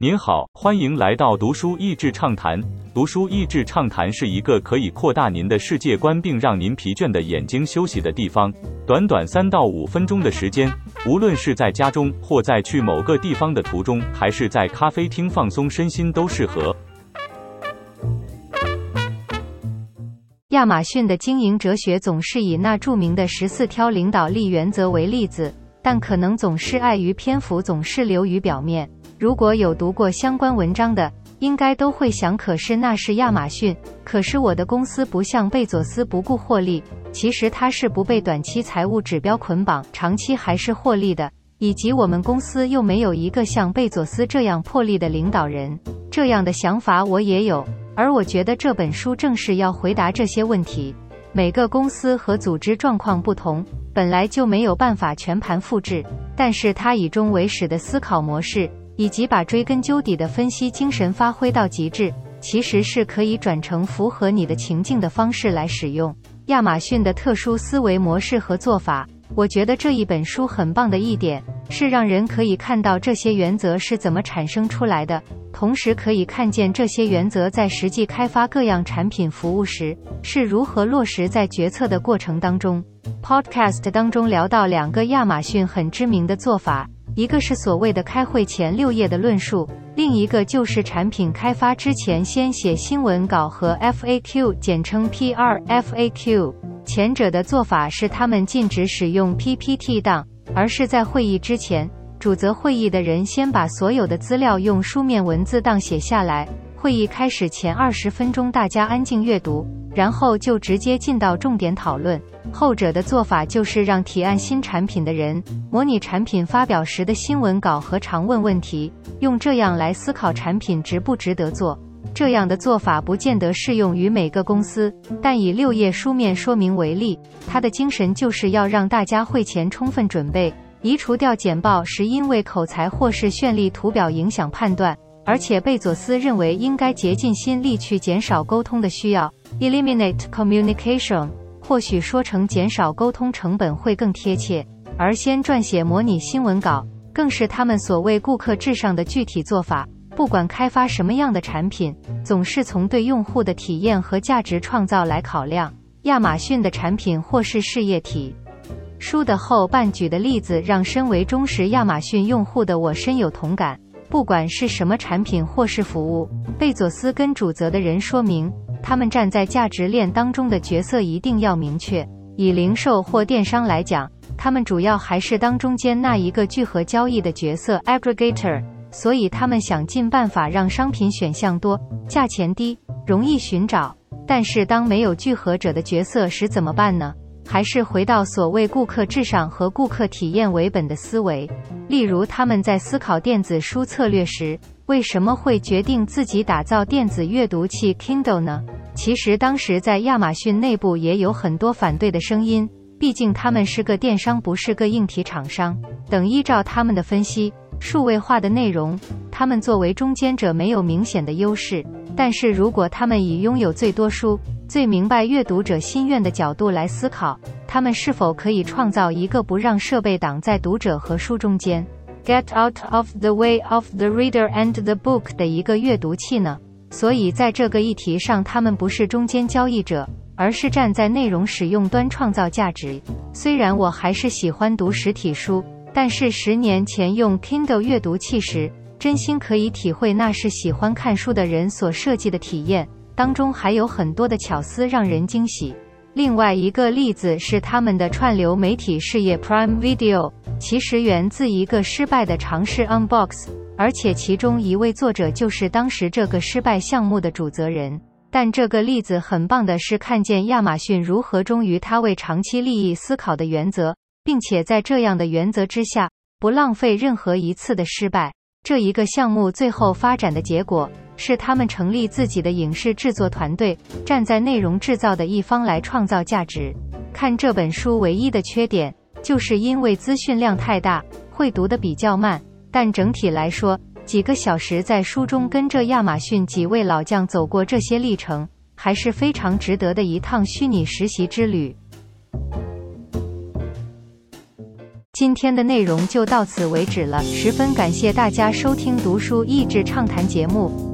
您好，欢迎来到读书益智畅谈。读书益智畅谈是一个可以扩大您的世界观，并让您疲倦的眼睛休息的地方。短短三到五分钟的时间，无论是在家中，或在去某个地方的途中，还是在咖啡厅放松身心，都适合。亚马逊的经营哲学总是以那著名的十四条领导力原则为例子，但可能总是碍于篇幅，总是流于表面。如果有读过相关文章的，应该都会想：可是那是亚马逊，可是我的公司不像贝佐斯不顾获利，其实他是不被短期财务指标捆绑，长期还是获利的。以及我们公司又没有一个像贝佐斯这样魄力的领导人，这样的想法我也有。而我觉得这本书正是要回答这些问题。每个公司和组织状况不同，本来就没有办法全盘复制，但是它以终为始的思考模式。以及把追根究底的分析精神发挥到极致，其实是可以转成符合你的情境的方式来使用。亚马逊的特殊思维模式和做法，我觉得这一本书很棒的一点是让人可以看到这些原则是怎么产生出来的，同时可以看见这些原则在实际开发各样产品服务时是如何落实在决策的过程当中。Podcast 当中聊到两个亚马逊很知名的做法。一个是所谓的开会前六页的论述，另一个就是产品开发之前先写新闻稿和 FAQ，简称 PR FAQ。前者的做法是他们禁止使用 PPT 档，而是在会议之前，主责会议的人先把所有的资料用书面文字档写下来。会议开始前二十分钟，大家安静阅读，然后就直接进到重点讨论。后者的做法就是让提案新产品的人模拟产品发表时的新闻稿和常问问题，用这样来思考产品值不值得做。这样的做法不见得适用于每个公司，但以六页书面说明为例，它的精神就是要让大家会前充分准备，移除掉简报时因为口才或是绚丽图表影响判断。而且贝佐斯认为应该竭尽心力去减少沟通的需要，eliminate communication，或许说成减少沟通成本会更贴切。而先撰写模拟新闻稿，更是他们所谓顾客至上的具体做法。不管开发什么样的产品，总是从对用户的体验和价值创造来考量。亚马逊的产品或是事业体。书的后半举的例子，让身为忠实亚马逊用户的我深有同感。不管是什么产品或是服务，贝佐斯跟主责的人说明，他们站在价值链当中的角色一定要明确。以零售或电商来讲，他们主要还是当中间那一个聚合交易的角色 （aggregator），所以他们想尽办法让商品选项多、价钱低、容易寻找。但是当没有聚合者的角色时怎么办呢？还是回到所谓顾客至上和顾客体验为本的思维。例如，他们在思考电子书策略时，为什么会决定自己打造电子阅读器 Kindle 呢？其实当时在亚马逊内部也有很多反对的声音，毕竟他们是个电商，不是个硬体厂商。等依照他们的分析，数位化的内容，他们作为中间者没有明显的优势。但是如果他们以拥有最多书，最明白阅读者心愿的角度来思考，他们是否可以创造一个不让设备挡在读者和书中间，get out of the way of the reader and the book 的一个阅读器呢？所以在这个议题上，他们不是中间交易者，而是站在内容使用端创造价值。虽然我还是喜欢读实体书，但是十年前用 Kindle 阅读器时，真心可以体会那是喜欢看书的人所设计的体验。当中还有很多的巧思让人惊喜。另外一个例子是他们的串流媒体事业 Prime Video，其实源自一个失败的尝试 Unbox，而且其中一位作者就是当时这个失败项目的主责人。但这个例子很棒的是看见亚马逊如何忠于他为长期利益思考的原则，并且在这样的原则之下，不浪费任何一次的失败。这一个项目最后发展的结果。是他们成立自己的影视制作团队，站在内容制造的一方来创造价值。看这本书唯一的缺点，就是因为资讯量太大，会读得比较慢。但整体来说，几个小时在书中跟着亚马逊几位老将走过这些历程，还是非常值得的一趟虚拟实习之旅。今天的内容就到此为止了，十分感谢大家收听读书益智畅谈节目。